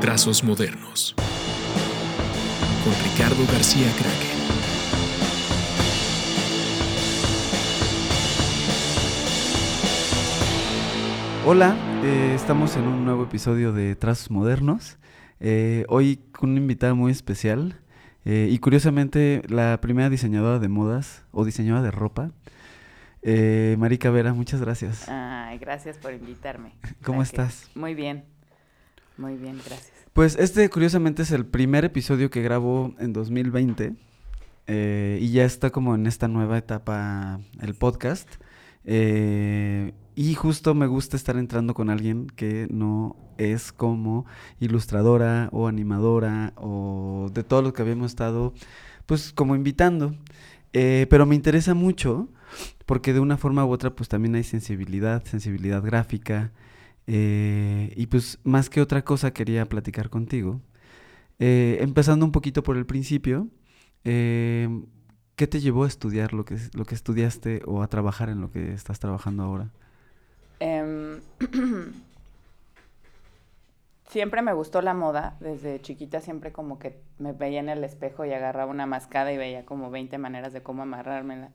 Trazos Modernos con Ricardo García Kraken. Hola, eh, estamos en un nuevo episodio de Trazos Modernos. Eh, hoy con una invitada muy especial eh, y curiosamente la primera diseñadora de modas o diseñadora de ropa. Eh, Marica Vera, muchas gracias. Ay, gracias por invitarme. ¿Cómo estás? Muy bien. Muy bien, gracias. Pues este curiosamente es el primer episodio que grabo en 2020 eh, y ya está como en esta nueva etapa el podcast. Eh, y justo me gusta estar entrando con alguien que no es como ilustradora o animadora o de todo lo que habíamos estado pues como invitando. Eh, pero me interesa mucho porque de una forma u otra pues también hay sensibilidad, sensibilidad gráfica. Eh, y pues más que otra cosa quería platicar contigo. Eh, empezando un poquito por el principio, eh, ¿qué te llevó a estudiar lo que, lo que estudiaste o a trabajar en lo que estás trabajando ahora? Em, siempre me gustó la moda. Desde chiquita siempre como que me veía en el espejo y agarraba una mascada y veía como 20 maneras de cómo amarrármela.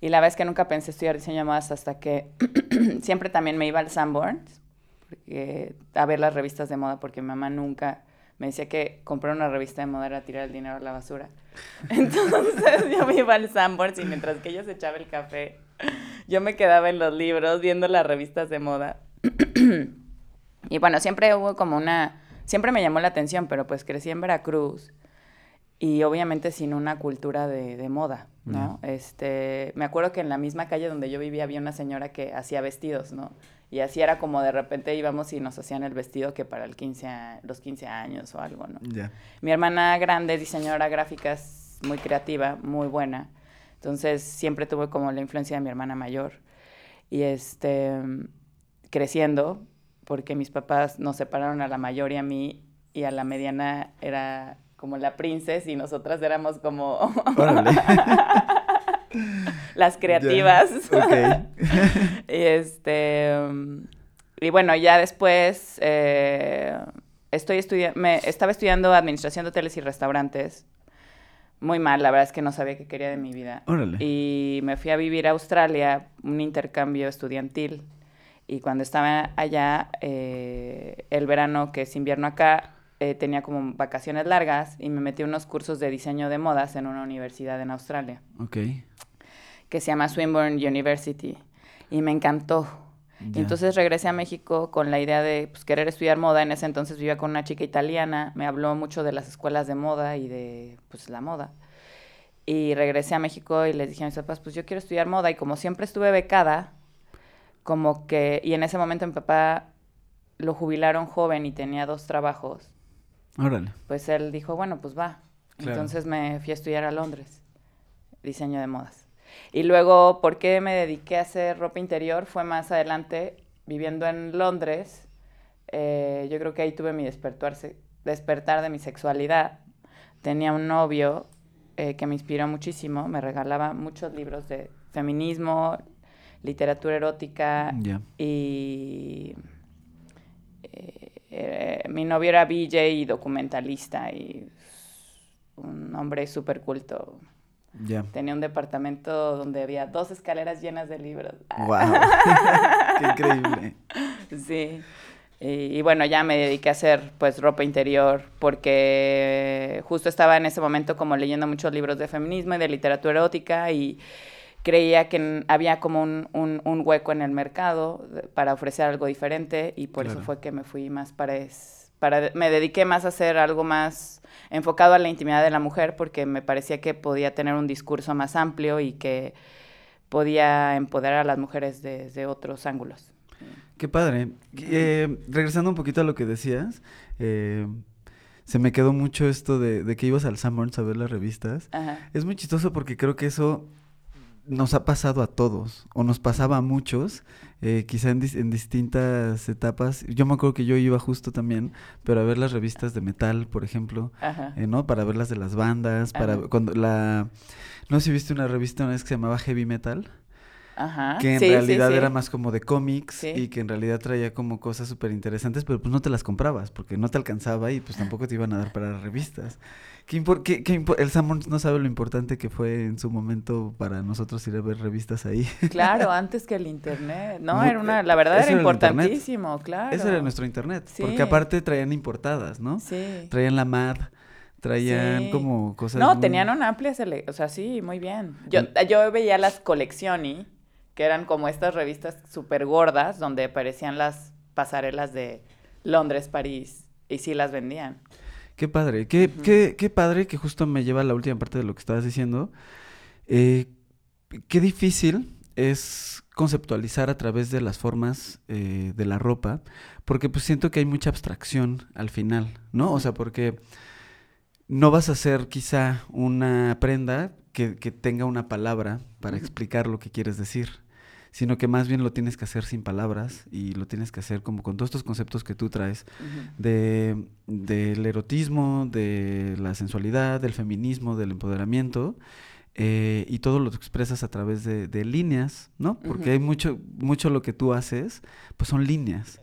Y la verdad que nunca pensé estudiar diseño de modas hasta que siempre también me iba al Sanborns porque- a ver las revistas de moda porque mi mamá nunca me decía que comprar una revista de moda era tirar el dinero a la basura. Entonces yo me iba al Sanborns y mientras que ella se echaba el café, yo me quedaba en los libros viendo las revistas de moda. y bueno, siempre hubo como una, siempre me llamó la atención, pero pues crecí en Veracruz y obviamente sin una cultura de, de moda, ¿no? Este, me acuerdo que en la misma calle donde yo vivía había una señora que hacía vestidos, ¿no? Y así era como de repente íbamos y nos hacían el vestido que para el 15 a- los 15 años o algo, ¿no? Ya. Mi hermana grande, diseñadora gráfica, es muy creativa, muy buena. Entonces siempre tuve como la influencia de mi hermana mayor. Y este, creciendo, porque mis papás nos separaron a la mayor y a mí, y a la mediana era como la princesa y nosotras éramos como. las creativas. Ya, y este y bueno, ya después eh, estoy estudiando, me estaba estudiando administración de hoteles y restaurantes. Muy mal, la verdad es que no sabía qué quería de mi vida. Órale. Y me fui a vivir a Australia, un intercambio estudiantil. Y cuando estaba allá, eh, el verano, que es invierno acá, eh, tenía como vacaciones largas y me metí a unos cursos de diseño de modas en una universidad en Australia Ok. Que se llama Swinburne University y me encantó. Y entonces regresé a México con la idea de pues, querer estudiar moda. En ese entonces vivía con una chica italiana, me habló mucho de las escuelas de moda y de pues la moda. Y regresé a México y les dije a mis papás, pues yo quiero estudiar moda y como siempre estuve becada, como que, y en ese momento mi papá lo jubilaron joven y tenía dos trabajos, Órale. pues él dijo, bueno, pues va. Claro. Entonces me fui a estudiar a Londres, diseño de modas. Y luego, ¿por qué me dediqué a hacer ropa interior? Fue más adelante, viviendo en Londres. eh, yo creo que ahí tuve mi despertar, de mi sexualidad. Tenía un novio eh, que me inspiró muchísimo, me regalaba muchos libros de feminismo, literatura erótica, y eh, mi novio era BJ y documentalista y un hombre súper culto. Tenía un departamento donde había dos escaleras llenas de libros. Wow. Qué increíble. Sí. Y, y bueno, ya me dediqué a hacer pues ropa interior porque justo estaba en ese momento como leyendo muchos libros de feminismo y de literatura erótica y creía que había como un, un- un hueco en el mercado para ofrecer algo diferente y por eso fue que me fui más para, es- para me dediqué más a hacer algo más enfocado a la intimidad de la mujer porque me parecía que podía tener un discurso más amplio y que podía empoderar a las mujeres desde otros ángulos. Qué padre. Eh, regresando un poquito a lo que decías, eh, se me quedó mucho esto de, de que ibas al Sanborns a ver las revistas. Ajá. Es muy chistoso porque creo que eso nos ha pasado a todos, o nos pasaba a muchos, eh, quizá en, dis- en distintas etapas. Yo me acuerdo que yo iba justo también, pero a ver las revistas de metal, por ejemplo, eh, ¿no? Para ver las de las bandas, para Ajá. cuando la... No sé si viste una revista una vez que se llamaba Heavy Metal. Ajá. que en Sí, realidad sí. era más como de cómics Sí. y que en realidad traía como cosas súper interesantes, pero pues no te las comprabas porque no te alcanzaba y pues tampoco te iban a dar para revistas. ¿Qué impor- qué- qué impo- el Sammons no sabe lo importante que fue en su momento para nosotros ir a ver revistas ahí. Claro, antes que el internet. No, era una, la verdad era importantísimo, claro. Ese era nuestro internet, Sí. porque aparte traían importadas, ¿no? Sí. Traían la MAD, traían Sí. como cosas No, muy- tenían una amplia sele- o sea, sí, muy bien. Yo, yo veía las coleccioni, que eran como estas revistas súper gordas, donde aparecían las pasarelas de Londres, París, y sí las vendían. Qué padre, qué, qué, qué padre que justo me lleva a la última parte de lo que estabas diciendo. Eh, qué difícil es conceptualizar a través de las formas eh, de la ropa, porque pues siento que hay mucha abstracción al final, ¿no? O sea, porque no vas a hacer quizá una prenda que, que tenga una palabra para explicar lo que quieres decir, sino que más bien lo tienes que hacer sin palabras y lo tienes que hacer como con todos estos conceptos que tú traes de, del erotismo, de la sensualidad, del feminismo, del empoderamiento, eh, y todo lo expresas a través de, de líneas, ¿no? Porque hay mucho, mucho lo que tú haces, pues son líneas.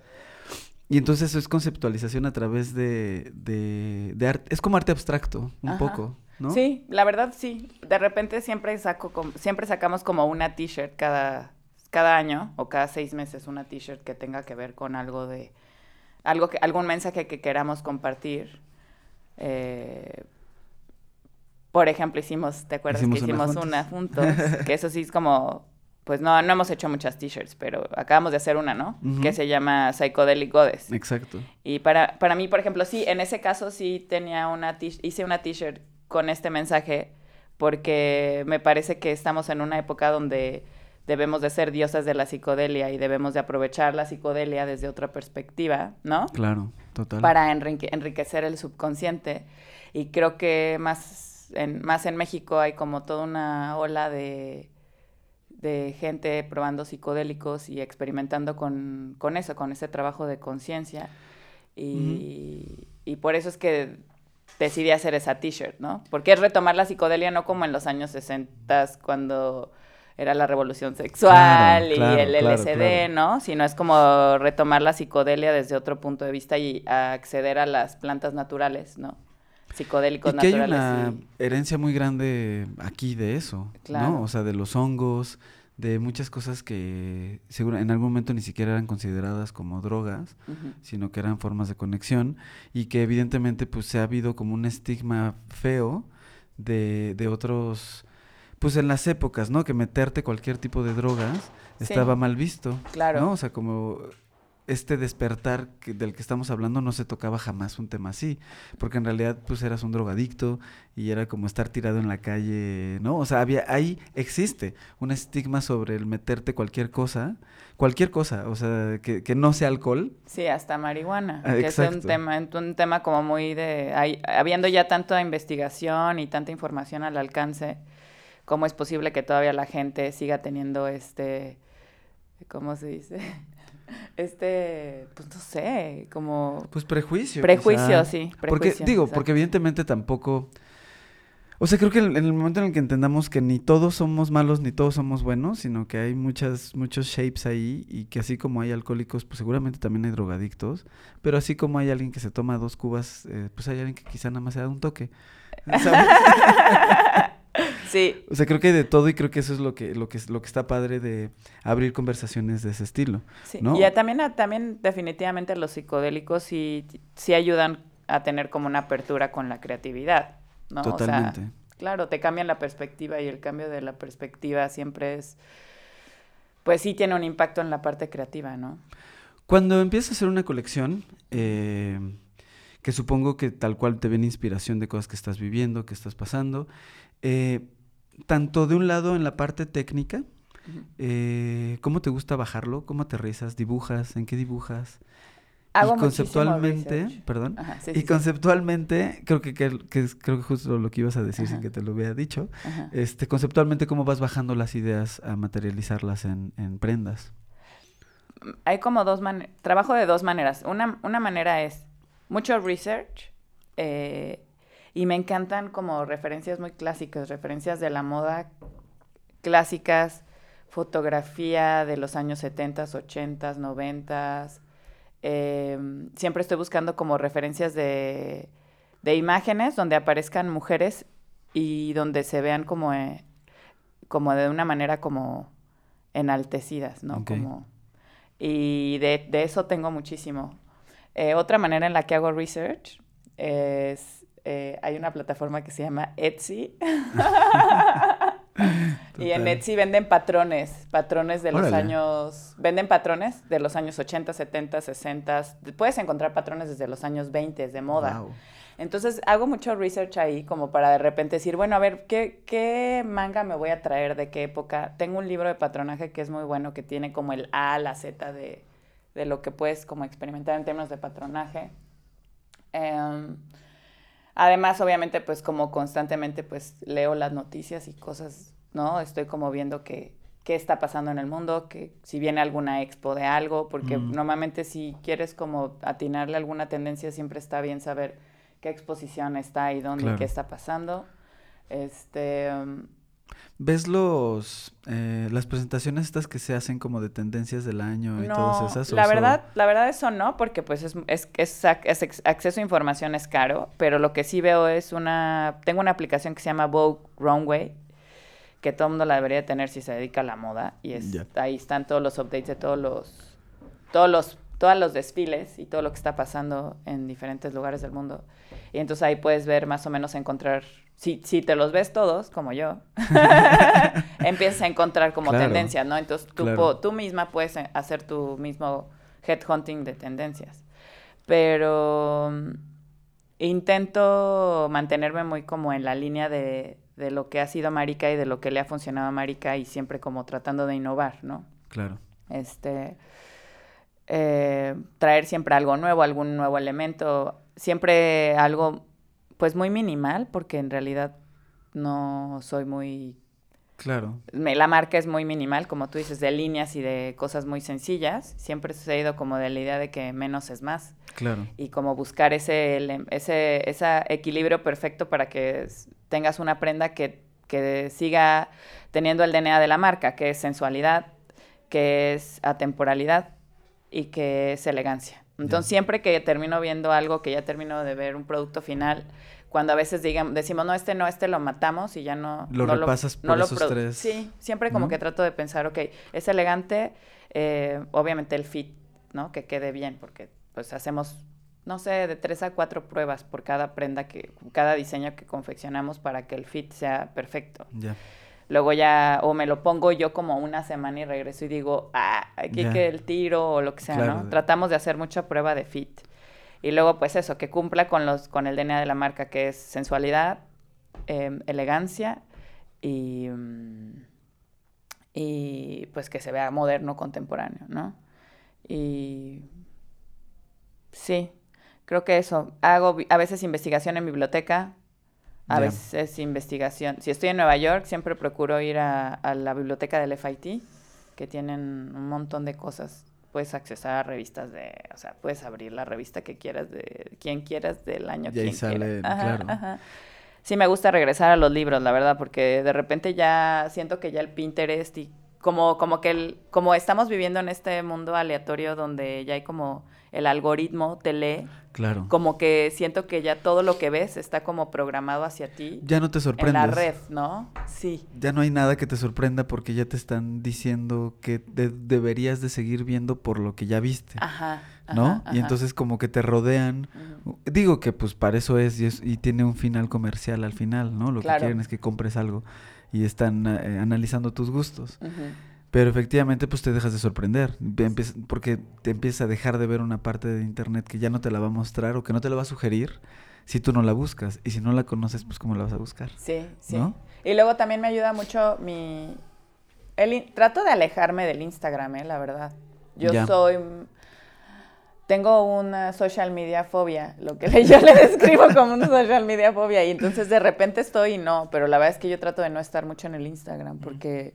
Y entonces eso es conceptualización a través de, de, de arte, es como arte abstracto, un Ajá. poco, ¿no? Sí, la verdad sí. De repente siempre saco como- siempre sacamos como una t-shirt cada, cada año o cada seis meses una t-shirt que tenga que ver con algo de algo que, algún mensaje que queramos compartir. Eh, por ejemplo, hicimos, ¿te acuerdas Hicimos que una hicimos juntos. una juntos? que eso sí es como, pues no, no hemos hecho muchas t-shirts, pero acabamos de hacer una, ¿no? Que se llama Psychedelic Goddess. Exacto. Y para, para mí, por ejemplo, sí, en ese caso sí tenía una hice una t-shirt con este mensaje porque me parece que estamos en una época donde debemos de ser diosas de la psicodelia y debemos de aprovechar la psicodelia desde otra perspectiva, ¿no? Claro, total. Para enrique- enriquecer el subconsciente. Y creo que más en, más en México hay como toda una ola de, de gente probando psicodélicos y experimentando con, con eso, con ese trabajo de conciencia. Y, y por eso es que decidí hacer esa t-shirt, ¿no? Porque es retomar la psicodelia no como en los años 60 cuando era la revolución sexual Claro, claro, y el LSD, claro. ¿no? Sino es como retomar la psicodelia desde otro punto de vista y acceder a las plantas naturales, ¿no? Psicodélicos Y que hay naturales. una y- herencia muy grande aquí de eso, Claro. ¿no? O sea, de los hongos, de muchas cosas que seguro en algún momento ni siquiera eran consideradas como drogas, sino que eran formas de conexión y que evidentemente pues se ha habido como un estigma feo de, de otros, pues en las épocas, ¿no? Que meterte cualquier tipo de drogas Sí. estaba mal visto, Claro. ¿no? O sea, como este despertar que- del que estamos hablando no se tocaba jamás un tema así, porque en realidad pues eras un drogadicto y era como estar tirado en la calle, ¿no? O sea, había ahí existe un estigma sobre el meterte cualquier cosa, cualquier cosa, o sea, que, que no sea alcohol. Sí, hasta marihuana, Ah, que es un tema, un tema como muy de, hay- habiendo ya tanta investigación y tanta información al alcance, ¿cómo es posible que todavía la gente siga teniendo este, ¿cómo se dice? Este, pues no sé, como Pues prejuicio. prejuicio, quizá. sí. Porque, digo, exacto. porque evidentemente tampoco. O sea, creo que en en el momento en el que entendamos que ni todos somos malos ni todos somos buenos, sino que hay muchas, muchos shapes ahí y que así como hay alcohólicos, pues seguramente también hay drogadictos, pero así como hay alguien que se toma dos cubas, eh, pues hay alguien que quizá nada más se da un toque. ¿sabes? Sí, o sea, creo que hay de todo y creo que eso es lo que, lo que, es- lo que está padre de abrir conversaciones de ese estilo. sí. ¿no? Y a- también, también definitivamente los psicodélicos sí, sí ayudan a tener como una apertura con la creatividad, ¿no? O sea, Totalmente. Claro, te cambian la perspectiva y el cambio de la perspectiva siempre es, pues sí tiene un impacto en la parte creativa, ¿no? Cuando empiezas a hacer una colección, eh, que supongo que tal cual te viene inspiración de cosas que estás viviendo, que estás pasando, eh, tanto de un lado en la parte técnica, eh, ¿cómo te gusta bajarlo? ¿Cómo aterrizas? ¿Dibujas? ¿En qué dibujas? Hago y conceptualmente, perdón, Ajá, sí, y sí, sí. conceptualmente, creo que, que- que es creo que justo lo que ibas a decir sin que te lo hubiera dicho, Ajá. este, conceptualmente, ¿cómo vas bajando las ideas a materializarlas en, en prendas? Hay como dos maneras, trabajo de dos maneras. Una, una manera es mucho research eh, y me encantan como referencias muy clásicas, referencias de la moda clásicas, fotografía de los años 70, 80, 90. siempre estoy buscando como referencias de, de, imágenes donde aparezcan mujeres y donde se vean como, eh, como de una manera como enaltecidas, ¿no? Como, y de, de, eso tengo muchísimo. Eh, otra manera en la que hago research es, eh, hay una plataforma que se llama Etsy. y en Etsy venden patrones, patrones de los años, venden patrones de los años 80, 70, 60. Puedes encontrar patrones desde los años 20 de moda. Entonces hago mucho research ahí como para de repente decir, bueno, a ver, ¿qué, ¿qué manga me voy a traer? ¿De qué época? Tengo un libro de patronaje que es muy bueno, que tiene como el A, la Z de, de lo que puedes como experimentar en términos de patronaje. Em, además, obviamente, pues como constantemente pues leo las noticias y cosas, ¿no? Estoy como viendo que, qué está pasando en el mundo, que si viene alguna expo de algo, porque mm. normalmente si quieres como atinarle alguna tendencia, siempre está bien saber qué exposición está y dónde y qué está pasando. Este... Um, ¿Ves los eh, las presentaciones estas que se hacen como de tendencias del año y todas esas? La verdad, la verdad eso no, porque pues es, es, es, acceso a información es caro, pero lo que sí veo es una, tengo una aplicación que se llama Vogue Runway, que todo el mundo la debería tener si se dedica a la moda, y es, ahí están todos los updates de todos los, todos los, todos los desfiles y todo lo que está pasando en diferentes lugares del mundo. Y entonces ahí puedes ver más o menos encontrar, si, si te los ves todos, como yo, empiezas a encontrar como tendencias, ¿no? Entonces tú, tú misma puedes eh, hacer tu mismo headhunting de tendencias. Pero mm, intento mantenerme muy como en la línea de, de lo que ha sido Marica y de lo que le ha funcionado a Marica y siempre como tratando de innovar, ¿no? Claro. Este, eh, traer siempre algo nuevo, algún nuevo elemento siempre algo pues muy minimal porque en realidad no soy muy... Claro. la marca es muy minimal, como tú dices, de líneas y de cosas muy sencillas. Siempre he ido como de la idea de que menos es más. Claro. Y como buscar ese, ese, ese equilibrio perfecto para que tengas una prenda que, que siga teniendo el DNA de la marca, que es sensualidad, que es atemporalidad y que es elegancia. Entonces, siempre que termino viendo algo, que ya termino de ver un producto final, cuando a veces digan, decimos, no, este no, este lo matamos y ya no... Lo no repasas por esos tres. Sí, siempre como que trato de pensar, ok, es elegante, eh, obviamente el fit, ¿no? Que quede bien, porque pues hacemos, no sé, de tres a cuatro pruebas por cada prenda, que cada diseño que confeccionamos para que el fit sea perfecto. Ya luego ya, o me lo pongo yo como una semana y regreso y digo, ah, aquí que el tiro o lo que sea, ¿no? Tratamos de hacer mucha prueba de fit. Y luego, pues eso, que cumpla con, los, con el DNA de la marca, que es sensualidad, em, elegancia y, y pues que se vea moderno, contemporáneo, ¿no? Y sí, creo que eso. Hago a veces investigación en biblioteca, a veces investigación. Si estoy en Nueva York, siempre procuro ir a, la biblioteca del FIT, que tienen un montón de cosas. Puedes accesar a revistas de, o sea, puedes abrir la revista que quieras de quien quieras del año que sale, claro. Sí, me gusta regresar a los libros, la verdad, porque de repente ya siento que ya el Pinterest y como, como que el, como estamos viviendo en este mundo aleatorio donde ya hay como el algoritmo te lee. Claro. Como que siento que ya todo lo que ves está como programado hacia ti. Ya no te sorprendes. En la red, ¿no? Sí. Ya no hay nada que te sorprenda porque ya te están diciendo que deberías de seguir viendo por lo que ya viste. Ajá. ¿No? Y entonces como que te rodean. Digo que pues para eso es y, tiene un final comercial al final, ¿no? Lo que quieren es que compres algo y están eh, analizando tus gustos. Pero efectivamente, pues te dejas de sorprender, porque te empieza a dejar de ver una parte de internet que ya no te la va a mostrar o que no te la va a sugerir si tú no la buscas. Y si no la conoces, pues cómo la vas a buscar. Sí, sí. Y luego también me ayuda mucho mi... El Trato de alejarme del Instagram, ¿eh? la verdad. Yo soy... Tengo una social media fobia, lo que yo le describo como una social media fobia. Y entonces de repente estoy y no, pero la verdad es que yo trato de no estar mucho en el Instagram porque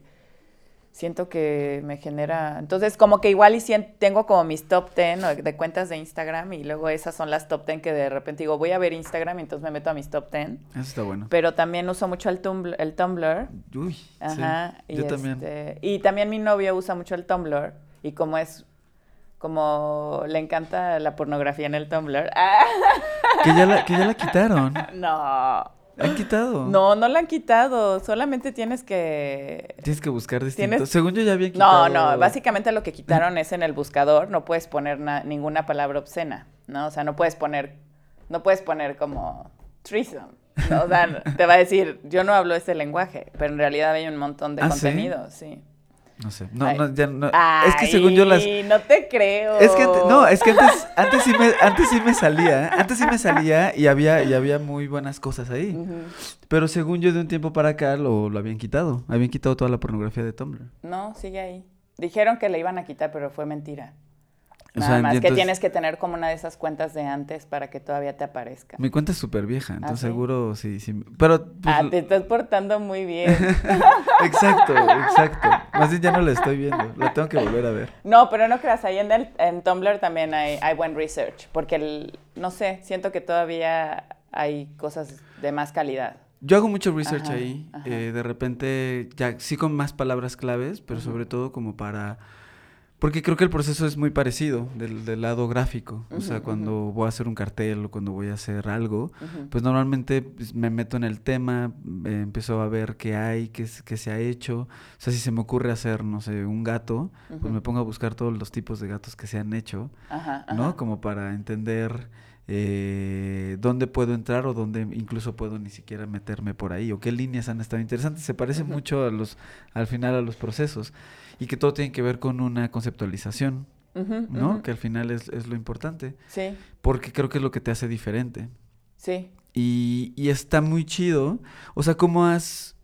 siento que me genera. Entonces, como que igual y tengo como mis top 10 de cuentas de Instagram y luego esas son las top 10 que de repente digo, voy a ver Instagram y entonces me meto a mis top 10. Eso está bueno. Pero también uso mucho el Tumblr. El Tumblr. Uy, Ajá. yo también. Este, y también mi novio usa mucho el Tumblr y como es. Como le encanta la pornografía en el Tumblr. Que ya la, que ya la quitaron. No. ¿Han quitado? No, no la han quitado. Solamente tienes que. Tienes que buscar distintos. Según yo ya había quitado. No, no. Básicamente lo que quitaron es en el buscador no puedes poner ninguna palabra obscena, ¿no? O sea, no puedes poner. No puedes poner como threesome. O sea, te va a decir, yo no hablo ese lenguaje, pero en realidad hay un montón de ¿Ah, contenido, sí. No sé. No, no, ya no. es que según yo las. No te creo. Es que no, es que antes, antes sí me, antes sí me salía, ¿eh? antes sí me salía y había, y había muy buenas cosas ahí. Pero según yo de un tiempo para acá lo, lo habían quitado. Habían quitado toda la pornografía de Tumblr. No, sigue ahí. Dijeron que le iban a quitar, pero fue mentira. Nada más que tienes que tener como una de esas cuentas de antes para que todavía te aparezca. Mi cuenta es súper vieja, ¿Ah, entonces seguro sí, sí. Pero. Pues, ah, te estás portando muy bien. exacto, exacto. Más bien ya no la estoy viendo. La tengo que volver a ver. No, pero no creas, ahí en, el, en Tumblr también hay, hay buen research. Porque, el, no sé, siento que todavía hay cosas de más calidad. Yo hago mucho research ahí. Eh, de repente, ya sí con más palabras claves, pero sobre todo como para porque creo que el proceso es muy parecido del, del lado gráfico. o sea, cuando voy a hacer un cartel o cuando voy a hacer algo, pues normalmente pues, me meto en el tema, eh, empiezo a ver qué hay, qué, qué, se ha hecho. O sea, si se me ocurre hacer, no sé, un gato, pues me pongo a buscar todos los tipos de gatos que se han hecho, ¿no? Como para entender eh, dónde puedo entrar o dónde incluso puedo ni siquiera meterme por ahí o qué líneas han estado interesantes. Se parece mucho a los, al final a los procesos y que todo tiene que ver con una conceptualización, ¿no? Que al final es, es, lo importante. Sí. Porque creo que es lo que te hace diferente. Sí. Y, y está muy chido. O sea, ¿cómo has...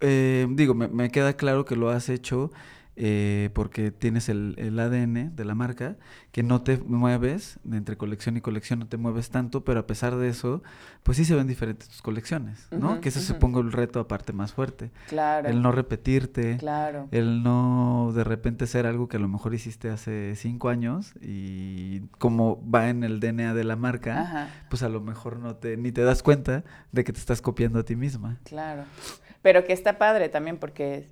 Eh, digo, me, me, queda claro que lo has hecho eh, porque tienes el, el, ADN de la marca, que no te mueves, de entre colección y colección no te mueves tanto, pero a pesar de eso, pues sí se ven diferentes tus colecciones, ¿no? que eso se ponga el reto aparte más fuerte. Claro. El no repetirte. Claro. El no de repente ser algo que a lo mejor hiciste hace cinco años y como va en el DNA de la marca, pues a lo mejor no te, ni te das cuenta de que te estás copiando a ti misma. Claro. Pero que está padre también porque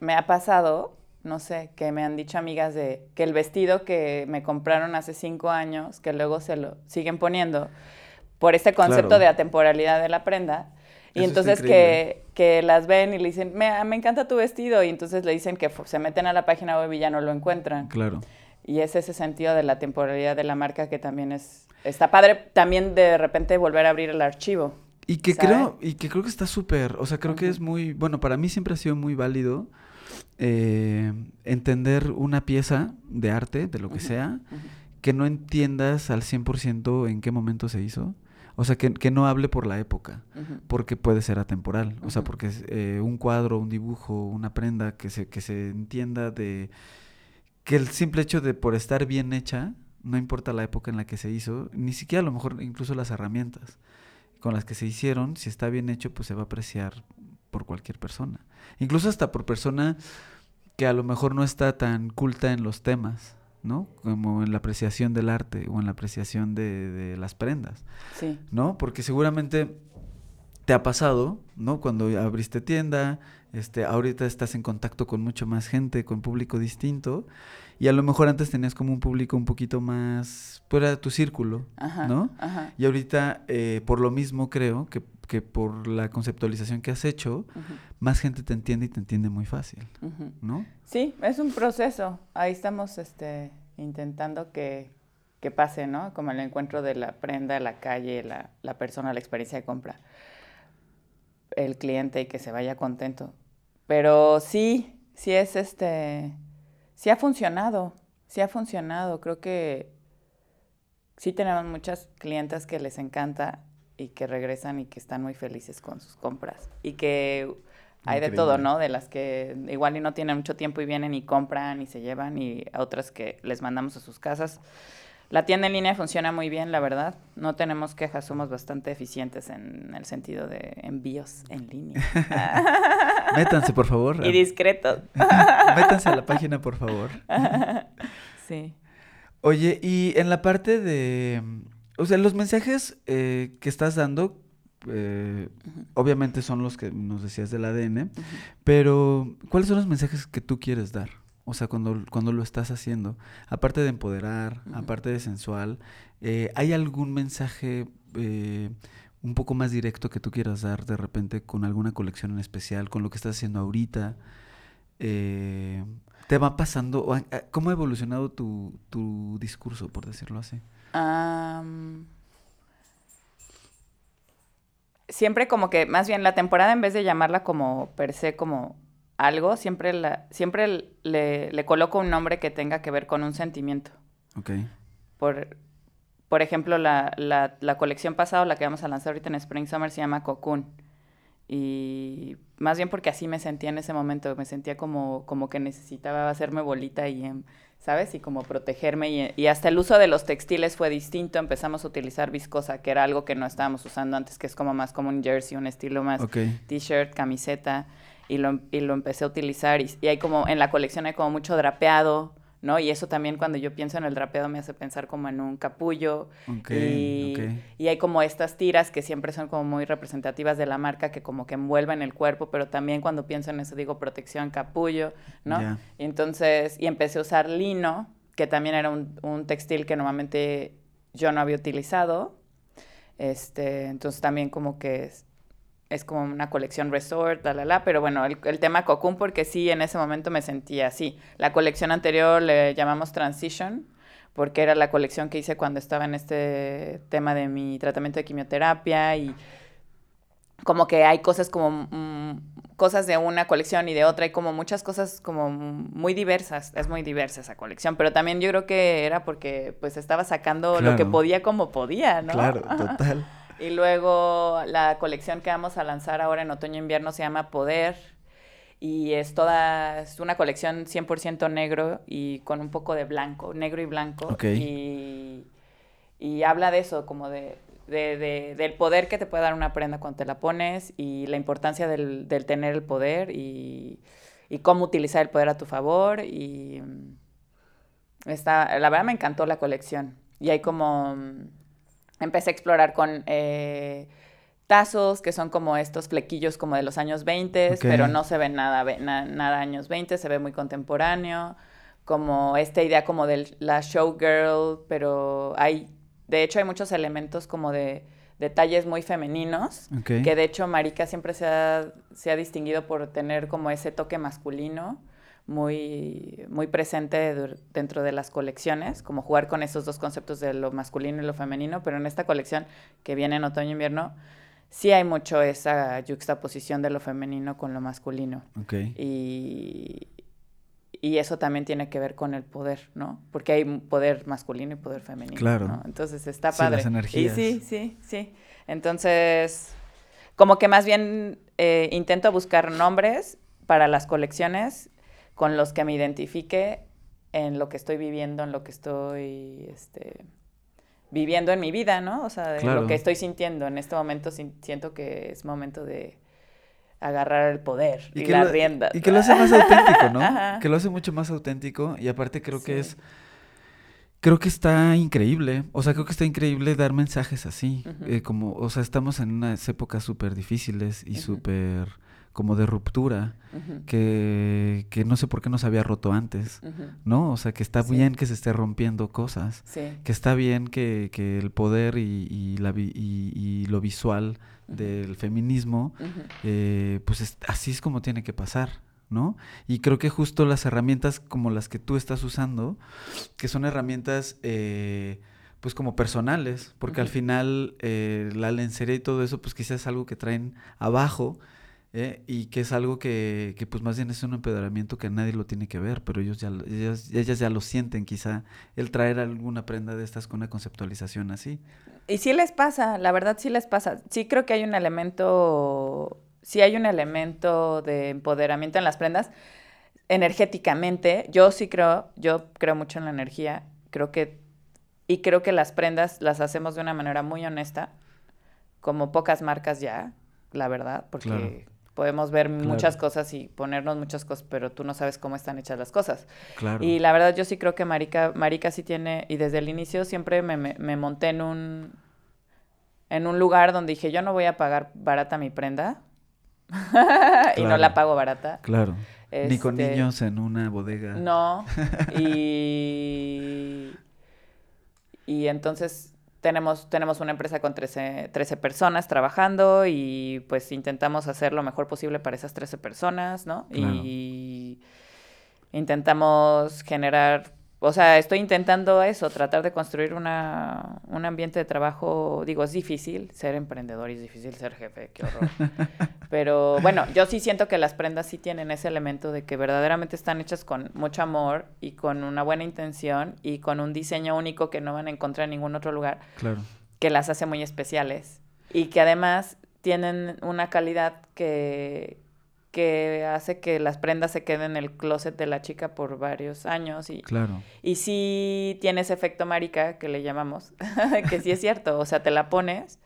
me ha pasado no sé, que me han dicho amigas de que el vestido que me compraron hace cinco años, que luego se lo siguen poniendo, por este concepto de atemporalidad de la prenda, y entonces que, que, las ven y le dicen, me, me, encanta tu vestido, y entonces le dicen que se meten a la página web y ya no lo encuentran. Claro. Y es ese sentido de la temporalidad de la marca que también es, está padre también de repente volver a abrir el archivo. Y que creo, y que creo que está súper, o sea, creo que es muy, bueno, para mí siempre ha sido muy válido eh, entender una pieza de arte, de lo que sea, que no entiendas al 100% en qué momento se hizo. O sea, que, no hable por la época, porque puede ser atemporal. O sea, porque eh, un cuadro, un dibujo, una prenda, que se, que se entienda de que el simple hecho de por estar bien hecha, no importa la época en la que se hizo, ni siquiera a lo mejor incluso las herramientas con las que se hicieron, si está bien hecho, pues se va a apreciar por cualquier persona. Incluso hasta por persona que a lo mejor no está tan culta en los temas, ¿no? Como en la apreciación del arte o en la apreciación de, las prendas. Sí. ¿No? Porque seguramente te ha pasado, ¿no? Cuando abriste tienda, este, ahorita estás en contacto con mucho más gente, con público distinto, y a lo mejor antes tenías como un público un poquito más fuera de tu círculo, ¿no? Ajá. Y ahorita, eh, por lo mismo creo que que por la conceptualización que has hecho, más gente te entiende y te entiende muy fácil, ¿no? Sí, es un proceso. Ahí estamos este, intentando que, que, pase, ¿no? Como el encuentro de la prenda, la calle, la, la persona, la experiencia de compra, el cliente y que se vaya contento. Pero sí, sí es este, sí ha funcionado, sí ha funcionado. Creo que sí tenemos muchas clientas que les encanta y que regresan y que están muy felices con sus compras. Y que hay de todo, ¿no? De las que igual y no tienen mucho tiempo y vienen y compran y se llevan y a otras que les mandamos a sus casas. La tienda en línea funciona muy bien, la verdad. No tenemos quejas, somos bastante eficientes en el sentido de envíos en línea. Métanse, por favor. Y discretos. Métanse a la página, por favor. sí. Oye, y en la parte de... O sea, los mensajes eh, que estás dando, eh, obviamente son los que nos decías del ADN, pero ¿cuáles son los mensajes que tú quieres dar? O sea, cuando, cuando lo estás haciendo, aparte de empoderar, aparte de sensual, eh, ¿hay algún mensaje eh, un poco más directo que tú quieras dar de repente con alguna colección en especial, con lo que estás haciendo ahorita? Eh, ¿Te va pasando? ¿Cómo ha evolucionado tu, tu discurso, por decirlo así? siempre como que, más bien la temporada en vez de llamarla como per se como algo, siempre, la, siempre le, coloco un nombre que tenga que ver con un sentimiento. Ok. Por, por ejemplo, la, la, colección pasada, la que vamos a lanzar ahorita en Spring Summer, se llama Cocoon. Y más bien porque así me sentía en ese momento, me sentía como, como que necesitaba hacerme bolita y, em, ¿sabes? Y como protegerme. Y, y, hasta el uso de los textiles fue distinto. Empezamos a utilizar viscosa, que era algo que no estábamos usando antes, que es como más como un jersey, un estilo más t-shirt, camiseta y lo, y lo empecé a utilizar y, hay como, en la colección hay como mucho drapeado, ¿no? Y eso también cuando yo pienso en el drapeado me hace pensar como en un capullo. y, y, hay como estas tiras que siempre son como muy representativas de la marca que como que envuelven el cuerpo, pero también cuando pienso en eso digo protección, capullo, ¿no? Y entonces, y empecé a usar lino, que también era un, un textil que normalmente yo no había utilizado. Este, entonces también como que es como una colección resort, la, la, la, pero bueno, el, tema Cocoon porque sí, en ese momento me sentía así. La colección anterior le llamamos Transition, porque era la colección que hice cuando estaba en este tema de mi tratamiento de quimioterapia y como que hay cosas como mm, cosas de una colección y de otra, hay como muchas cosas como muy diversas, es muy diversa esa colección, pero también yo creo que era porque pues estaba sacando lo que podía como podía, ¿no? Claro, total. Y luego la colección que vamos a lanzar ahora en otoño-invierno se llama Poder. Y es toda, es una colección 100% negro y con un poco de blanco, negro y blanco. Y, y habla de eso, como de, de, del poder que te puede dar una prenda cuando te la pones y la importancia del, del tener el poder y, y, cómo utilizar el poder a tu favor. Y está, la verdad me encantó la colección. Y hay como empecé a explorar con eh, tazos, que son como estos flequillos como de los años 20, pero no se ve nada, nada años 20, se ve muy contemporáneo, como esta idea como de la showgirl, pero hay, de hecho hay muchos elementos como de detalles muy femeninos, que de hecho Marica siempre se ha, se ha distinguido por tener como ese toque masculino muy, muy presente dentro de las colecciones, como jugar con esos dos conceptos de lo masculino y lo femenino, pero en esta colección que viene en otoño-invierno, sí hay mucho esa juxtaposición de lo femenino con lo masculino. Y, y eso también tiene que ver con el poder, ¿no? Porque hay poder masculino y poder femenino. Claro. Entonces está padre. las energías. Y sí, sí, sí. Entonces, como que más bien eh, intento buscar nombres para las colecciones con los que me identifique en lo que estoy viviendo, en lo que estoy este, viviendo en mi vida, ¿no? O sea, de lo que estoy sintiendo. En este momento siento que es momento de agarrar el poder y, la rienda. Y que lo hace más auténtico, ¿no? Que lo hace mucho más auténtico y aparte creo que es... Creo que está increíble, o sea, creo que está increíble dar mensajes así, eh, como, o sea, estamos en unas épocas súper difíciles y súper como de ruptura, que, que, no sé por qué no se había roto antes, ¿no? O sea, que está bien que se esté rompiendo cosas, que está bien que, que el poder y, y, la, y, y lo visual del feminismo, eh, pues así es como tiene que pasar, ¿no? Y creo que justo las herramientas como las que tú estás usando, que son herramientas... Eh, pues como personales, porque al final eh, la lencería y todo eso, pues quizás es algo que traen abajo, ¿eh? y que es algo que, que, pues más bien es un empedramiento que nadie lo tiene que ver, pero ellos ya, ellas, ellas ya lo sienten quizá, el traer alguna prenda de estas con una conceptualización así. Y sí les pasa, la verdad sí les pasa. Sí creo que hay un elemento, sí hay un elemento de empoderamiento en las prendas energéticamente. Yo sí creo, yo creo mucho en la energía, creo que, y creo que las prendas las hacemos de una manera muy honesta, como pocas marcas ya, la verdad, porque podemos ver Claro. muchas cosas y ponernos muchas cosas, pero tú no sabes cómo están hechas las cosas. Claro. Y la verdad yo sí creo que Marica, Marica sí tiene, y desde el inicio siempre me, me- me monté en un, en un lugar donde dije, yo no voy a pagar barata mi prenda. y no la pago barata. Claro. Ni con Este, niños en una bodega. No. Y, y entonces tenemos, tenemos una empresa con 13, 13 personas trabajando y pues intentamos hacer lo mejor posible para esas 13 personas, ¿no? Claro. Y intentamos generar, o sea, estoy intentando eso, tratar de construir una, un ambiente de trabajo, digo, es difícil ser emprendedor y es difícil ser jefe, qué horror. Pero bueno, yo sí siento que las prendas sí tienen ese elemento de que verdaderamente están hechas con mucho amor y con una buena intención y con un diseño único que no van a encontrar en ningún otro lugar, Claro. que las hace muy especiales y que además tienen una calidad que, que hace que las prendas se queden en el closet de la chica por varios años y, Claro. y sí tiene ese efecto marica que le llamamos, que sí es cierto, o sea, te la pones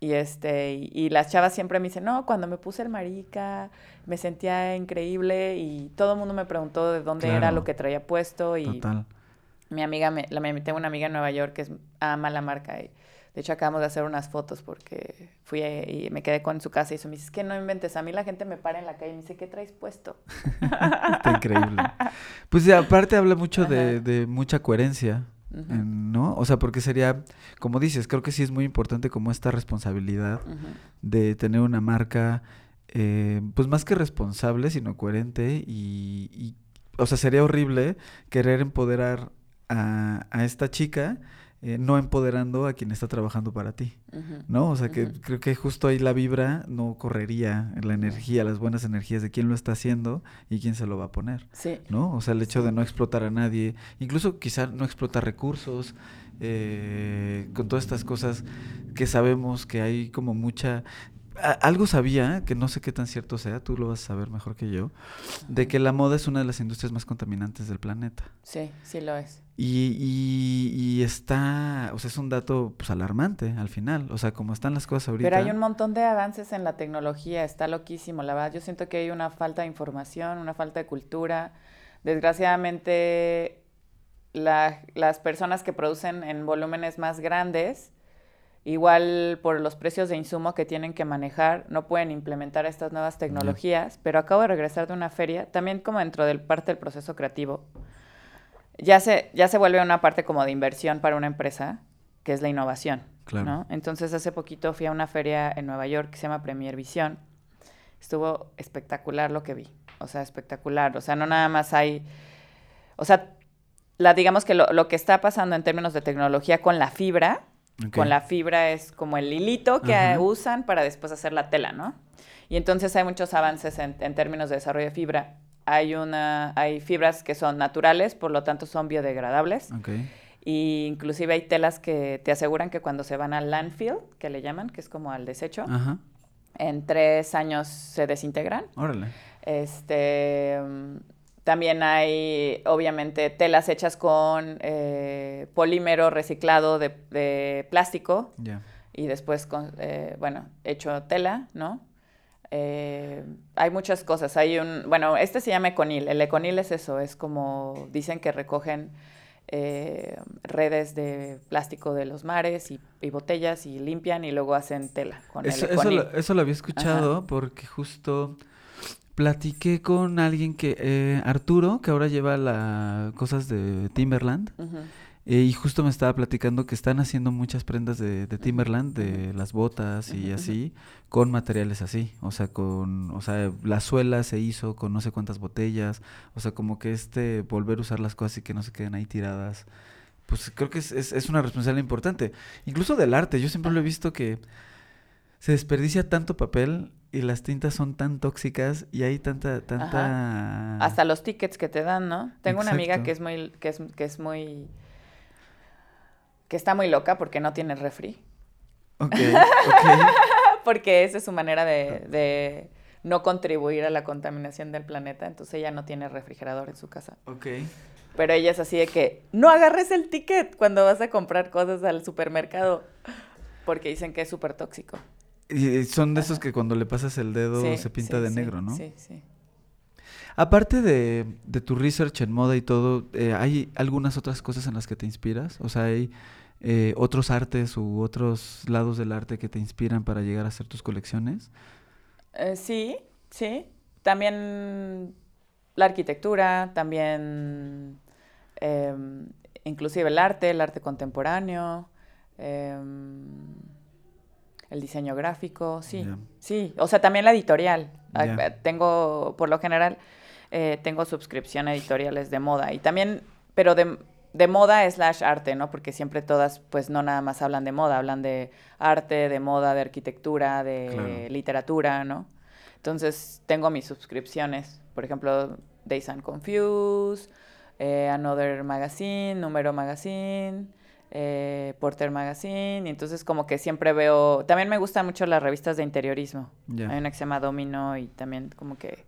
y este y, y las chavas siempre me dicen, "No, cuando me puse el marica me sentía increíble y todo el mundo me preguntó de dónde era lo que traía puesto y Total. mi amiga me, la, me- tengo una amiga en Nueva York que es, ama la marca y de hecho acabamos de hacer unas fotos porque fui y me quedé con su casa y eso me dice, "Es que no inventes, a mí la gente me para en la calle y me dice, "¿Qué traes puesto?" Está increíble. Pues aparte habla mucho de, de mucha coherencia, en- ¿no? O sea, porque sería, como dices, creo que sí es muy importante como esta responsabilidad de tener una marca, eh, pues más que responsable, sino coherente y, y, o sea, sería horrible querer empoderar a, a esta chica, eh, no empoderando a quien está trabajando para ti. ¿No? O sea, que creo que justo ahí la vibra no correría, la energía, las buenas energías de quién lo está haciendo y quién se lo va a poner, Sí. ¿no? O sea, el hecho de no explotar a nadie, incluso quizá no explotar recursos, eh, con todas estas cosas que sabemos que hay como mucha... Algo sabía, que no sé qué tan cierto sea, tú lo vas a saber mejor que yo, de que la moda es una de las industrias más contaminantes del planeta. Sí, sí lo es. Y, y, y está, o sea, es un dato pues alarmante al final, o sea, como están las cosas ahorita. Pero hay un montón de avances en la tecnología, está loquísimo, la verdad. Yo siento que hay una falta de información, una falta de cultura. Desgraciadamente, la- las personas que producen en volúmenes más grandes, igual por los precios de insumo que tienen que manejar, no pueden implementar estas nuevas tecnologías. Pero acabo de regresar de una feria, también como dentro del parte del proceso creativo. Ya se, ya se vuelve una parte como de inversión para una empresa, que es la innovación. Claro. ¿no? Entonces hace poquito fui a una feria en Nueva York que se llama Premier Visión. Estuvo espectacular lo que vi. O sea, espectacular. O sea, no nada más hay. O sea, la, digamos que lo, lo que está pasando en términos de tecnología con la fibra, Con la fibra es como el hilito que Ajá. usan para después hacer la tela, ¿no? Y entonces hay muchos avances en, en términos de desarrollo de fibra. Hay una, hay fibras que son naturales, por lo tanto son biodegradables. Ok. Y inclusive hay telas que te aseguran que cuando se van al landfill, que le llaman, que es como al desecho, Ajá. en tres años se desintegran. Órale. Este, también hay, obviamente, telas hechas con eh, polímero reciclado de, de plástico y después, con, eh, bueno, hecho tela, ¿no? Eh, hay muchas cosas. Hay un, bueno, este se llama econil. El econil es eso, es como dicen que recogen eh, redes de plástico de los mares y, y botellas y limpian y luego hacen tela con Eso, el eso, econil. lo, eso lo había escuchado porque justo platiqué con alguien que, eh, Arturo, que ahora lleva las cosas de Timberland, eh, y justo me estaba platicando que están haciendo muchas prendas de, de Timberland, de las botas y así, con materiales así, o sea, con, o sea, la suela se hizo con no sé cuántas botellas, o sea, como que este, volver a usar las cosas y que no se queden ahí tiradas, pues creo que es, es, es una responsabilidad importante. Incluso del arte, yo siempre lo he visto que se desperdicia tanto papel y las tintas son tan tóxicas y hay tanta, tanta... Hasta los tickets que te dan, ¿no? Tengo una amiga que es muy, que es, que es muy, que está muy loca porque no tiene refri. Ok, ok. porque esa es su manera de, de no contribuir a la contaminación del planeta. Entonces ella no tiene refrigerador en su casa. Ok. Pero ella es así de que no agarres el ticket cuando vas a comprar cosas al supermercado. Porque dicen que es súper tóxico. Y son de esos que cuando le pasas el dedo Sí, se pinta sí, de sí, negro, ¿no? Sí, sí. Aparte de, de tu research en moda y todo, eh, ¿hay algunas otras cosas en las que te inspiras? O sea, ¿hay eh, otros artes u otros lados del arte que te inspiran para llegar a hacer tus colecciones? Eh, sí, sí. También la arquitectura, también em, inclusive el arte, el arte contemporáneo, em, el diseño gráfico, sí, sí. O sea, también la editorial. Ah, eh, Tengo, por lo general, eh, tengo suscripción a editoriales de moda y también, pero de, de moda slash arte, ¿no? Porque siempre todas, pues no nada más hablan de moda, hablan de arte, de moda, de arquitectura, de Claro. literatura, ¿no? Entonces tengo mis suscripciones, por ejemplo, Days and Confused, eh, Another Magazine, Número Magazine, eh, Porter Magazine, y entonces como que siempre veo, también me gustan mucho las revistas de interiorismo, hay una que se llama Domino y también como que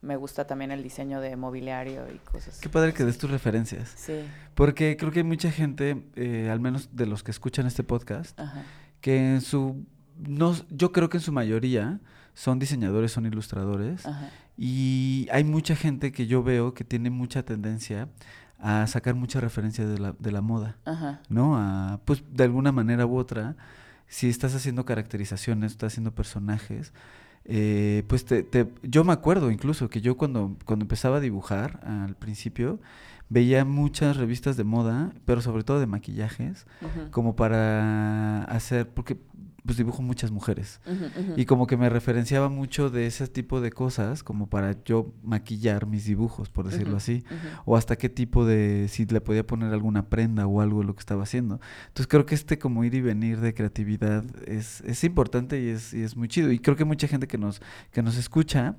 me gusta también el diseño de mobiliario y cosas. Qué padre que des tus referencias. Sí, Porque creo que hay mucha gente, eh, al menos de los que escuchan este podcast, ajá. que en su... No, yo creo que en su mayoría son diseñadores, son ilustradores. Ajá. Y hay mucha gente que yo veo que tiene mucha tendencia a sacar mucha referencia de la, de la moda, Ajá. ¿no? A, pues de alguna manera u otra, si estás haciendo caracterizaciones, estás haciendo personajes, eh, pues te, te- yo me acuerdo incluso que yo cuando, cuando empezaba a dibujar al principio, veía muchas revistas de moda, pero sobre todo de maquillajes, como para hacer, porque pues dibujo muchas mujeres. Y como que me referenciaba mucho de ese tipo de cosas, como para yo maquillar mis dibujos, por decirlo así. O hasta qué tipo de, si le podía poner alguna prenda o algo de lo que estaba haciendo. Entonces creo que este como ir y venir de creatividad es, es importante y es, y es muy chido. Y creo que mucha gente que nos, que nos escucha,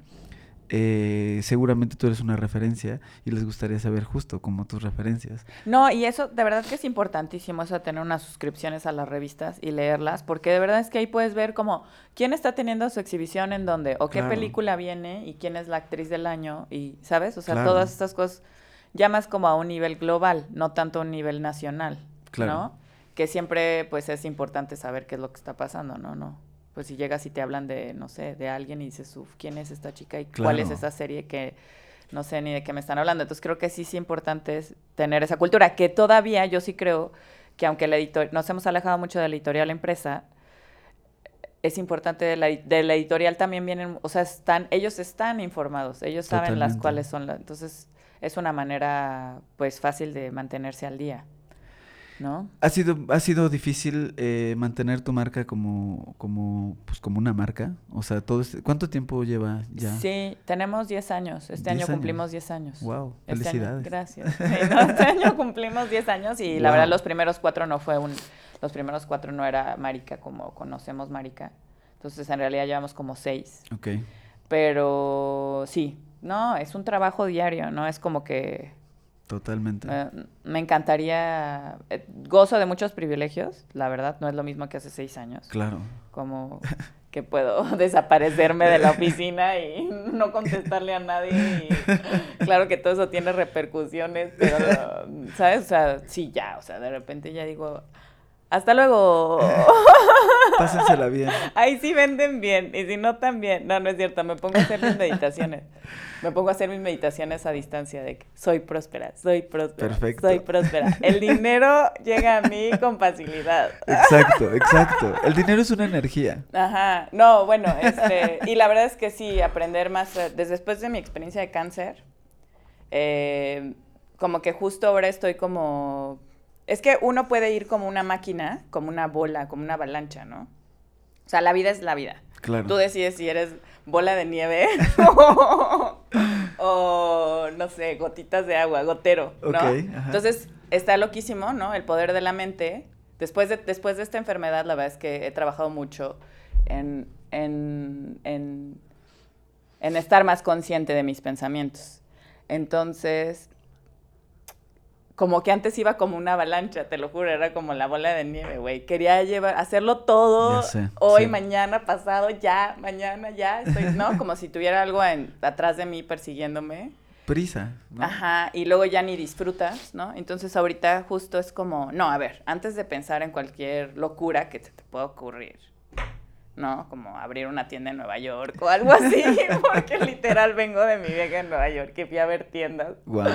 eh, seguramente tú eres una referencia y les gustaría saber justo como tus referencias. No, y eso de verdad que es importantísimo, eso de tener unas suscripciones a las revistas y leerlas, porque de verdad es que ahí puedes ver como quién está teniendo su exhibición en dónde, o qué Claro. película viene y quién es la actriz del año, y ¿sabes? O sea, Claro. todas estas cosas ya más como a un nivel global, no tanto a un nivel nacional, Claro. ¿no? Que siempre pues es importante saber qué es lo que está pasando, ¿no? No. Pues si llegas y te hablan de, no sé, de alguien y dices, uf, ¿quién es esta chica y cuál es esa serie que no sé ni de qué me están hablando? Entonces creo que sí es importante es tener esa cultura, que todavía yo sí creo que aunque la editor nos hemos alejado mucho de la editorial empresa, es importante de la, de la editorial también vienen, o sea, están, ellos están informados, ellos saben las cuáles son las, entonces es una manera pues fácil de mantenerse al día, ¿no? ¿Ha sido, ha sido difícil eh, mantener tu marca como, como, pues como una marca? O sea, todo este- ¿cuánto tiempo lleva ya? Sí, tenemos 10 años, este 10 año años. cumplimos 10 años. Wow, Este año- felicidades. gracias. Sí, no, este año cumplimos 10 años y la verdad los primeros cuatro no fue un, los primeros cuatro no era Marica como conocemos Marica. Entonces en realidad llevamos como seis. Ok, Pero sí, no, es un trabajo diario, ¿no? Es como que totalmente. eh, me encantaría, eh, gozo de muchos privilegios, la verdad, no es lo mismo que hace seis años. Claro. Como que puedo desaparecerme de la oficina y no contestarle a nadie. y claro que todo eso tiene repercusiones, pero, ¿sabes? O sea, sí, ya, o sea, de repente ya digo, hasta luego. Pásensela bien. Ahí sí venden bien, y si no también. No, no es cierto, me pongo a hacer mis meditaciones. Me pongo a hacer mis meditaciones a distancia de que soy próspera, soy próspera, Perfecto. soy próspera. El dinero llega a mí con facilidad. Exacto, exacto. El dinero es una energía. Ajá, no, bueno, este, y la verdad es que sí, aprender más, eh, desde después de mi experiencia de cáncer, eh, como que justo ahora estoy como, es que uno puede ir como una máquina, como una bola, como una avalancha, ¿no? O sea, la vida es la vida. Claro. Tú decides si eres bola de nieve o, no sé, gotitas de agua, gotero, ¿no? Ajá. Entonces, está loquísimo, ¿no? El poder de la mente. Después de, después de esta enfermedad, la verdad es que he trabajado mucho en, en, en, en estar más consciente de mis pensamientos. Entonces, como que antes iba como una avalancha, te lo juro, era como la bola de nieve, güey. Quería llevar, hacerlo todo sé, hoy, sí. mañana, pasado, ya, mañana, ya, estoy, ¿no? Como si tuviera algo en, atrás de mí persiguiéndome. Prisa. ¿no? Ajá, y luego ya ni disfrutas, ¿no? Entonces ahorita justo es como, no, a ver, antes de pensar en cualquier locura que te pueda ocurrir, ¿no? Como abrir una tienda en Nueva York o algo así, porque literal vengo de mi viaje en Nueva York y fui a ver tiendas. Wow.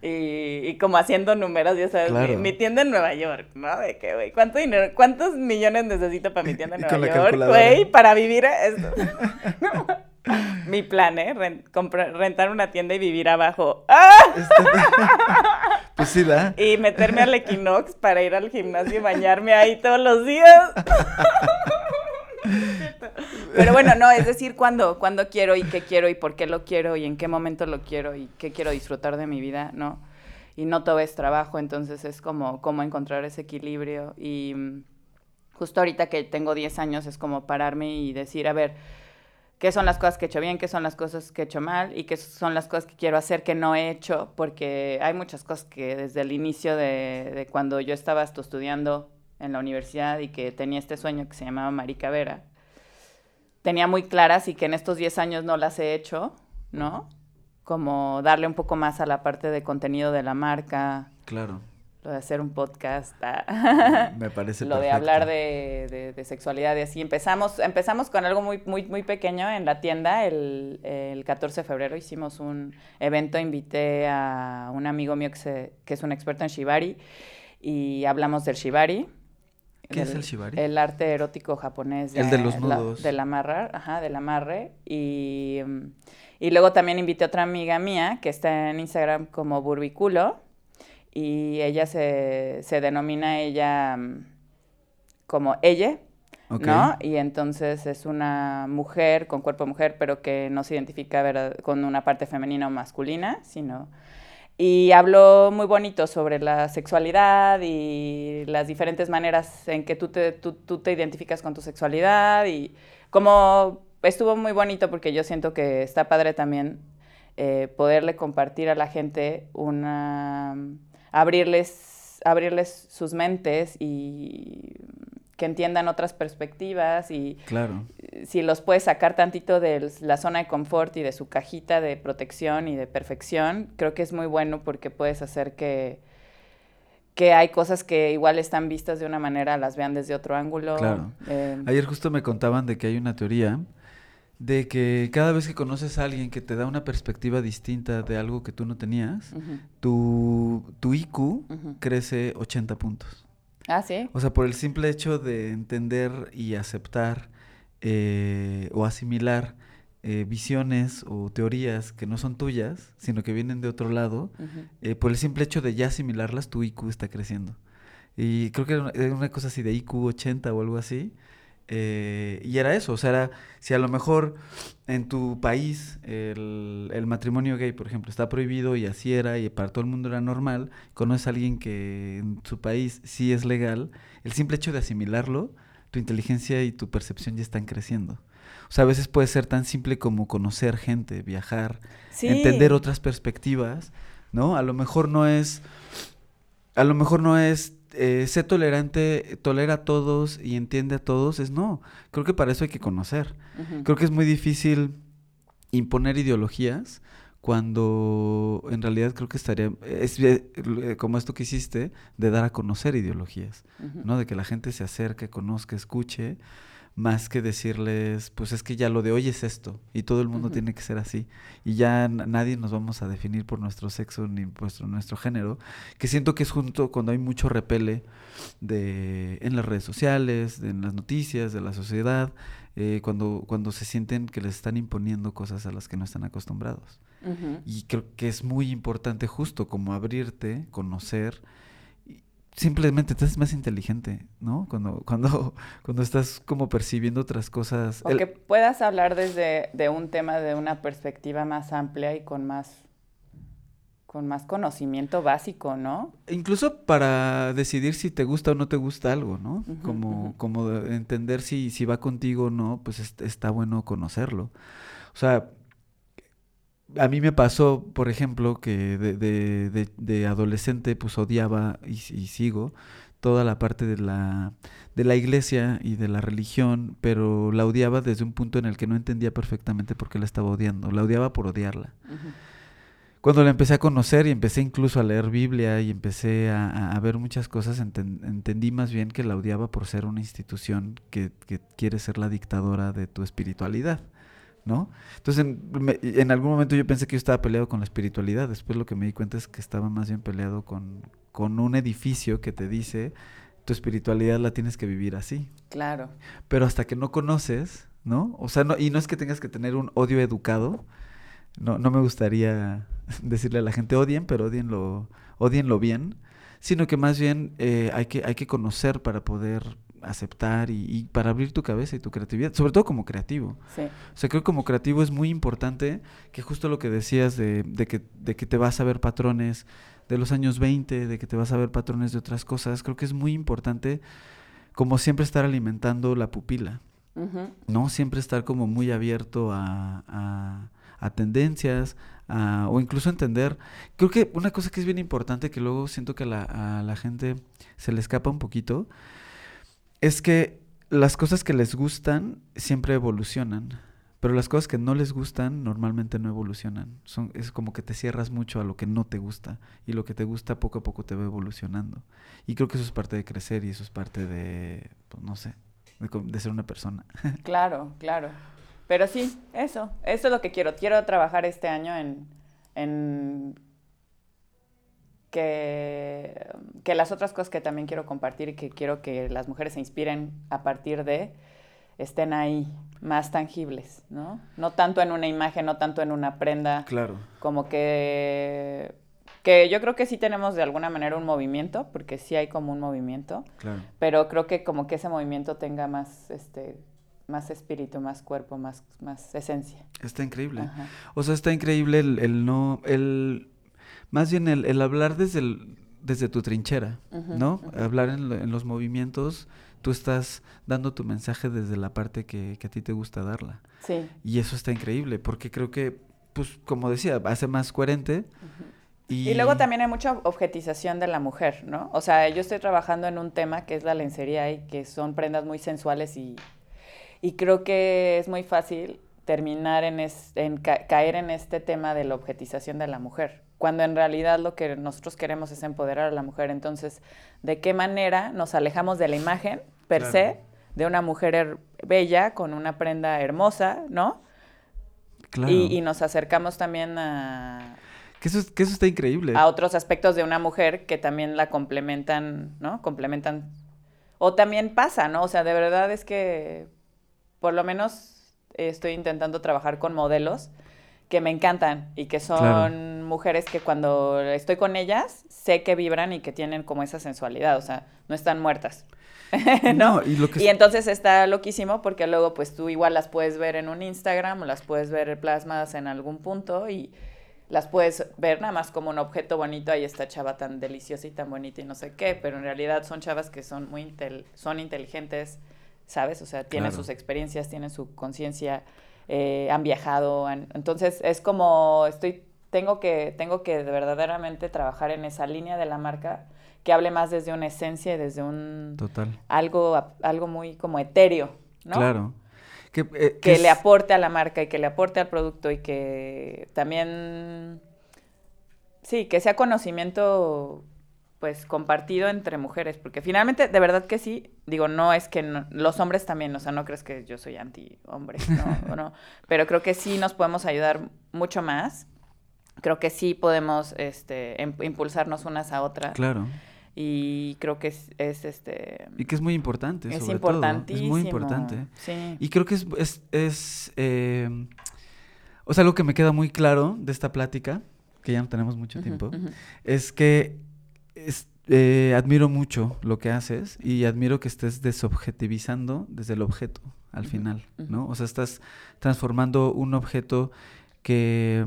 Y, y como haciendo números, ya sabes, mi, mi, tienda en Nueva York, ¿no? De que, güey, ¿cuánto dinero, cuántos millones necesito para mi tienda en Nueva York, güey, para vivir esto? Mi plan, ¿eh? rentar una tienda y vivir abajo. ¡Ah! Este, pues sí, ¿da? Y meterme al Equinox para ir al gimnasio y bañarme ahí todos los días. Pero bueno, no, es decir, cuándo, cuándo quiero y qué quiero y por qué lo quiero y en qué momento lo quiero y qué quiero disfrutar de mi vida, ¿no? Y no todo es trabajo, entonces es como cómo encontrar ese equilibrio. Y mm, justo ahorita que tengo 10 años es como pararme y decir, a ver, qué son las cosas que he hecho bien, qué son las cosas que he hecho mal y qué son las cosas que quiero hacer que no he hecho, porque hay muchas cosas que desde el inicio de, de cuando yo estaba estudiando en la universidad y que tenía este sueño que se llamaba Marica Vera, tenía muy claras y que en estos 10 años no las he hecho, ¿no? Como darle un poco más a la parte de contenido de la marca. Claro lo de hacer un podcast. Ah. Me parece Lo de hablar de, sexualidad y así. Empezamos, empezamos con algo muy, muy, muy pequeño en la tienda. El, el 14 de febrero hicimos un evento, invité a un amigo mío que, que es un experto en shibari y hablamos del shibari. ¿Qué es el shibari? El arte erótico japonés. el de los nudos. del amarrar, ajá, del amarre. Y, y luego también invité a otra amiga mía que está en Instagram como Burbiculo y ella se, se denomina ella mm, como ella, ¿no? Y entonces es una mujer con cuerpo de mujer, pero que no se identifica con una parte femenina o masculina, sino... Y habló muy bonito sobre la sexualidad y las diferentes maneras en que tú te, tú, tú te identificas con tu sexualidad y como estuvo muy bonito porque yo siento que está padre también eh, poderle compartir a la gente una abrirles, abrirles sus mentes y que entiendan otras perspectivas y claro. Si los puedes sacar tantito de la zona de confort y de su cajita de protección y de perfección, creo que es muy bueno porque puedes hacer que, que hay cosas que igual están vistas de una manera, las vean desde otro ángulo. Claro. Eh, Ayer justo me contaban de que hay una teoría de que cada vez que conoces a alguien que te da una perspectiva distinta de algo que tú no tenías, tu, tu, IQ crece 80 puntos. Ah, sí. O sea, por el simple hecho de entender y aceptar eh, o asimilar eh, visiones o teorías que no son tuyas, sino que vienen de otro lado, eh, por el simple hecho de ya asimilarlas, tu IQ está creciendo. Y creo que era una cosa así de IQ 80 o algo así. Eh, y era eso, o sea, era, si a lo mejor en tu país el, el, matrimonio gay, por ejemplo, está prohibido y así era y para todo el mundo era normal, conoces a alguien que en su país sí es legal, el simple hecho de asimilarlo, tu inteligencia y tu percepción ya están creciendo. O sea, a veces puede ser tan simple como conocer gente, viajar, entender otras perspectivas, ¿no? A lo mejor no es, a lo mejor no es eh, sé tolerante, tolera a todos y entiende a todos, es no. Creo que para eso hay que conocer. Creo que es muy difícil imponer ideologías cuando en realidad creo que estaría, es eh, como esto que hiciste, de dar a conocer ideologías, ¿no? De que la gente se acerque, conozca, escuche más que decirles, pues es que ya lo de hoy es esto y todo el mundo tiene que ser así y ya nadie nos vamos a definir por nuestro sexo ni por nuestro género, que siento que es junto cuando hay mucho repele de, en las redes sociales, en las noticias, de la sociedad, eh, cuando, cuando se sienten que les están imponiendo cosas a las que no están acostumbrados. Y creo que es muy importante justo como abrirte, conocer, simplemente te haces más inteligente, ¿no? Cuando, cuando, cuando estás como percibiendo otras cosas. O que puedas hablar desde de un tema de una perspectiva más amplia y con más con más conocimiento básico, ¿no? Incluso para decidir si te gusta o no te gusta algo, ¿no? como, como entender si, si va contigo o no, pues está bueno conocerlo. O sea, a mí me pasó, por ejemplo, que de, de, de, adolescente pues odiaba y, sigo toda la parte de la, de la iglesia y de la religión, pero la odiaba desde un punto en el que no entendía perfectamente por qué la estaba odiando. La odiaba por odiarla. cuando la empecé a conocer y empecé incluso a leer Biblia y empecé a, a ver muchas cosas, entendí más bien que la odiaba por ser una institución que, que, quiere ser la dictadora de tu espiritualidad, ¿no? Entonces, en, en, algún momento yo pensé que yo estaba peleado con la espiritualidad, después lo que me di cuenta es que estaba más bien peleado con, con un edificio que te dice, tu espiritualidad la tienes que vivir así. Claro. Pero hasta que no conoces, ¿no? O sea, no, y no es que tengas que tener un odio educado, no, no me gustaría decirle a la gente odien, pero odienlo, odienlo bien, sino que más bien eh, hay, que, hay que conocer para poder aceptar y, para abrir tu cabeza y tu creatividad, sobre todo como creativo. Sí. O sea, creo que como creativo es muy importante que justo lo que decías de, de, que, de que te vas a ver patrones de los años 20, de que te vas a ver patrones de otras cosas, creo que es muy importante como siempre estar alimentando la pupila, ¿no? Siempre estar como muy abierto a a tendencias, o incluso entender. Creo que una cosa que es bien importante, que luego siento que a la, gente se le escapa un poquito, es que las cosas que les gustan siempre evolucionan. Pero las cosas que no les gustan normalmente no evolucionan. Son, es como que te cierras mucho a lo que no te gusta. Y lo que te gusta poco a poco te va evolucionando. Y creo que eso es parte de crecer y eso es parte de, pues, no sé, de ser una persona. Claro, claro. Pero sí, eso, eso es lo que quiero. Quiero trabajar este año en, en que, que las otras cosas que también quiero compartir y que quiero que las mujeres se inspiren a partir de estén ahí más tangibles, ¿no? No tanto en una imagen, no tanto en una prenda. Claro. Como que que yo creo que sí tenemos de alguna manera un movimiento, porque sí hay como un movimiento. Claro. Pero creo que como que ese movimiento tenga más este más espíritu, más cuerpo, más, más esencia. Está increíble. O sea, está increíble el, no, el, más bien el, hablar desde, el, desde tu trinchera, ¿no? Hablar en, los movimientos, tú estás dando tu mensaje desde la parte que, a ti te gusta darla. Sí. Y eso está increíble, porque creo que, pues, como decía, hace más coherente. Y... y... luego también hay mucha objetización de la mujer, ¿no? O sea, yo estoy trabajando en un tema que es la lencería y que son prendas muy sensuales y y creo que es muy fácil terminar en, en caer en este tema de la objetización de la mujer, cuando en realidad lo que nosotros queremos es empoderar a la mujer. Entonces, ¿de qué manera nos alejamos de la imagen per se de una mujer bella con una prenda hermosa, ¿no? Claro. Y, nos acercamos también a... Que eso, que eso está increíble. A otros aspectos de una mujer que también la complementan, ¿no? Complementan. O también pasa, ¿no? O sea, de verdad es que por lo menos estoy intentando trabajar con modelos que me encantan y que son mujeres que cuando estoy con ellas sé que vibran y que tienen como esa sensualidad, o sea, no están muertas. ¿No? y, lo que... y entonces está loquísimo porque luego pues tú igual las puedes ver en un Instagram o las puedes ver plasmadas en algún punto y las puedes ver nada más como un objeto bonito, ahí esta chava tan deliciosa y tan bonita y no sé qué, pero en realidad son chavas que son muy intel son inteligentes, ¿sabes? O sea, tienen sus experiencias, tienen su conciencia, eh, han viajado, entonces es como estoy, tengo que, tengo que verdaderamente trabajar en esa línea de la marca que hable más desde una esencia y desde un... Total. Algo, algo muy como etéreo, ¿no? Claro. Que, eh, que le aporte a la marca y que le aporte al producto y que también... Sí, que sea conocimiento pues compartido entre mujeres, porque finalmente, de verdad que sí, digo, no es que los hombres también, o sea, no crees que yo soy anti-hombre, no, no, pero creo que sí nos podemos ayudar mucho más, creo que sí podemos este, em, impulsarnos unas a otras. Claro. Y creo que es, este... Y que es muy importante, es importantísimo. Es muy importante. Sí. Y creo que es, es, es eh, o sea, algo que me queda muy claro de esta plática, que ya no tenemos mucho tiempo, es que eh, admiro mucho lo que haces y admiro que estés desobjetivizando desde el objeto al final, ¿no? O sea, estás transformando un objeto que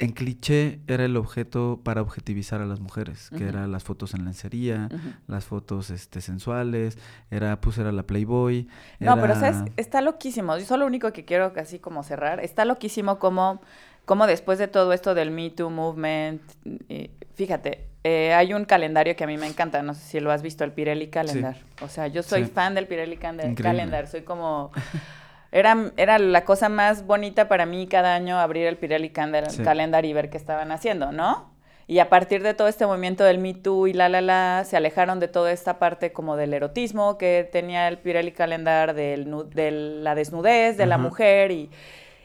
en cliché era el objeto para objetivizar a las mujeres, que eran las fotos en lencería, las fotos este, sensuales, era, pues era la Playboy. No, pero ¿sabes? está loquísimo. Yo solo lo único que quiero casi como cerrar, está loquísimo como, como después de todo esto del Me Too Movement, fíjate, eh, hay un calendario que a mí me encanta, no sé si lo has visto, el Pirelli Calendar. O sea, yo soy fan del Pirelli Calendar, soy como... Era, era la cosa más bonita para mí cada año abrir el Pirelli Calendar y ver qué estaban haciendo, ¿no? Y a partir de todo este movimiento del Me Too y la la la, se alejaron de toda esta parte como del erotismo que tenía el Pirelli Calendar, del, de la desnudez de la mujer y,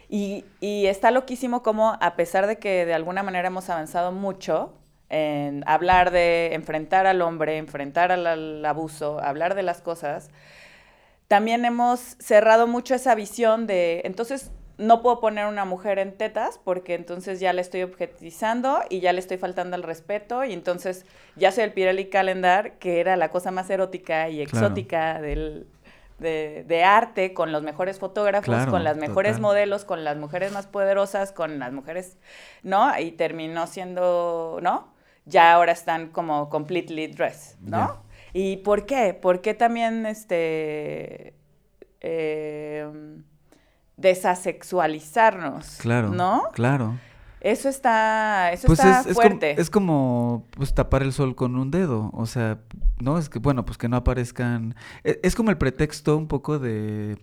y, y, está loquísimo como a pesar de que de alguna manera hemos avanzado mucho en hablar de enfrentar al hombre, enfrentar al abuso, hablar de las cosas, también hemos cerrado mucho esa visión de, entonces no puedo poner una mujer en tetas porque entonces ya le estoy objetizando y ya le estoy faltando al respeto y entonces ya soy el Pirelli Calendar, que era la cosa más erótica y exótica del, de, arte, con los mejores fotógrafos, con las mejores modelos, con las mujeres más poderosas, con las mujeres, ¿no? Y terminó siendo, ¿no? Ya ahora están como completely dressed, ¿no? ¿Y por qué? ¿Por qué también este... Eh, desasexualizarnos. Claro. ¿No? Claro. Eso está, eso pues está es, fuerte. Es como, pues, tapar el sol con un dedo. O sea, no, es que, bueno, pues que no aparezcan. E, es, como el pretexto un poco de.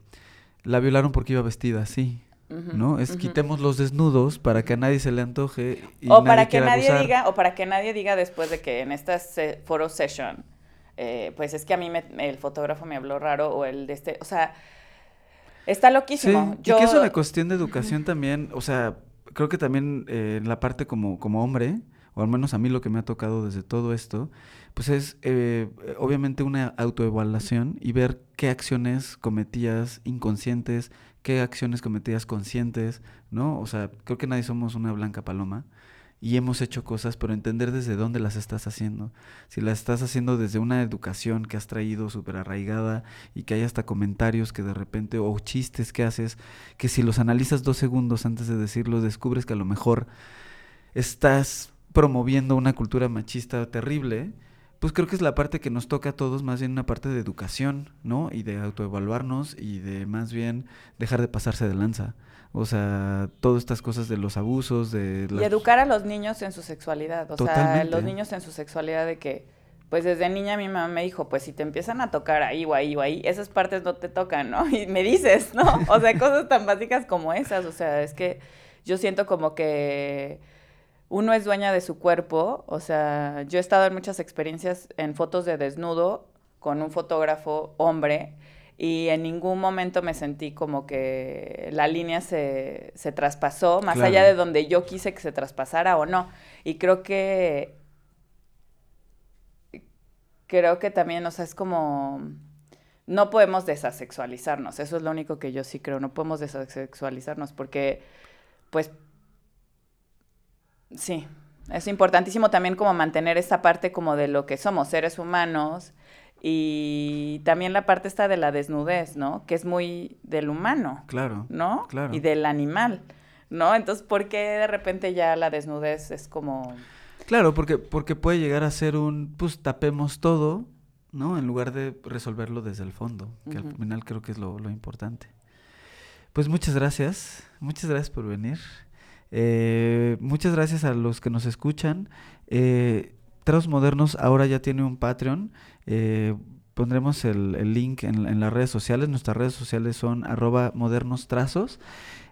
La violaron porque iba vestida así. ¿No? Es quitemos los desnudos para que a nadie se le antoje. Y o para que nadie diga, o para que nadie diga después de que en esta foro session, eh, pues es que a mí el fotógrafo me habló raro, o el de este. O sea Está loquísimo. Sí, y que es una cuestión de educación también, o sea, creo que también eh, en la parte como, como hombre, o al menos a mí lo que me ha tocado desde todo esto, pues es eh, obviamente una autoevaluación y ver qué acciones cometías inconscientes, qué acciones cometías conscientes, ¿no? O sea, creo que nadie somos una blanca paloma y hemos hecho cosas, pero entender desde dónde las estás haciendo. Si las estás haciendo desde una educación que has traído súper arraigada y que hay hasta comentarios que de repente, o chistes que haces, que si los analizas dos segundos antes de decirlos, descubres que a lo mejor estás promoviendo una cultura machista terrible, pues creo que es la parte que nos toca a todos, más bien una parte de educación, ¿no? Y de autoevaluarnos y de más bien dejar de pasarse de lanza. O sea, todas estas cosas de los abusos, de... Y educar a los niños en su sexualidad. O sea, los niños en su sexualidad de que, pues desde niña mi mamá me dijo, pues si te empiezan a tocar ahí o ahí o ahí, esas partes no te tocan, ¿no? Y me dices, ¿no? O sea, cosas tan básicas como esas. O sea, es que yo siento como que uno es dueña de su cuerpo. O sea, yo he estado en muchas experiencias en fotos de desnudo con un fotógrafo hombre y en ningún momento me sentí como que la línea se, se traspasó, más allá de donde yo quise que se traspasara o no. Y creo que, creo que también, o sea, es como, no podemos desasexualizarnos, eso es lo único que yo sí creo, no podemos desasexualizarnos porque, pues, sí, es importantísimo también como mantener esa parte como de lo que somos, seres humanos, y también la parte esta de la desnudez, ¿no? Que es muy del humano. Claro. ¿No? Claro. Y del animal, ¿no? Entonces, ¿por qué de repente ya la desnudez es como... Claro, porque, porque puede llegar a ser un, pues tapemos todo, ¿no? En lugar de resolverlo desde el fondo, que al final creo que es lo, lo, importante. Pues muchas gracias, muchas gracias por venir. Eh, muchas gracias a los que nos escuchan. Eh, Trazos Modernos ahora ya tiene un Patreon. Eh, pondremos el, link en, las redes sociales. Nuestras redes sociales son arroba modernos trazos.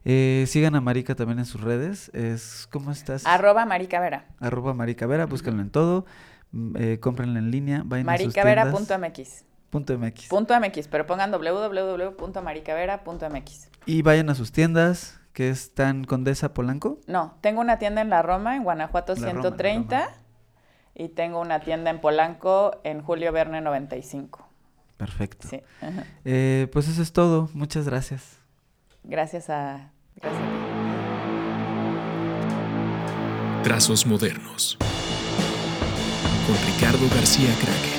Eh, sigan a Marica también en sus redes. Es, ¿Cómo estás? Arroba Marica Vera. Arroba Marica Vera, búsquenlo en todo. Mm, eh, cómprenlo en línea. Maricavera.mx. Punto MX. Punto MX, pero pongan www.maricavera.mx. Y vayan a sus tiendas, que están Condesa Polanco. No, tengo una tienda en La Roma, en Guanajuato 130. Y tengo una tienda en Polanco en Julio Verne 95. Perfecto. Sí. Eh, pues eso es todo. Muchas gracias. Gracias a... Gracias Trazos modernos. Con Ricardo García Craque.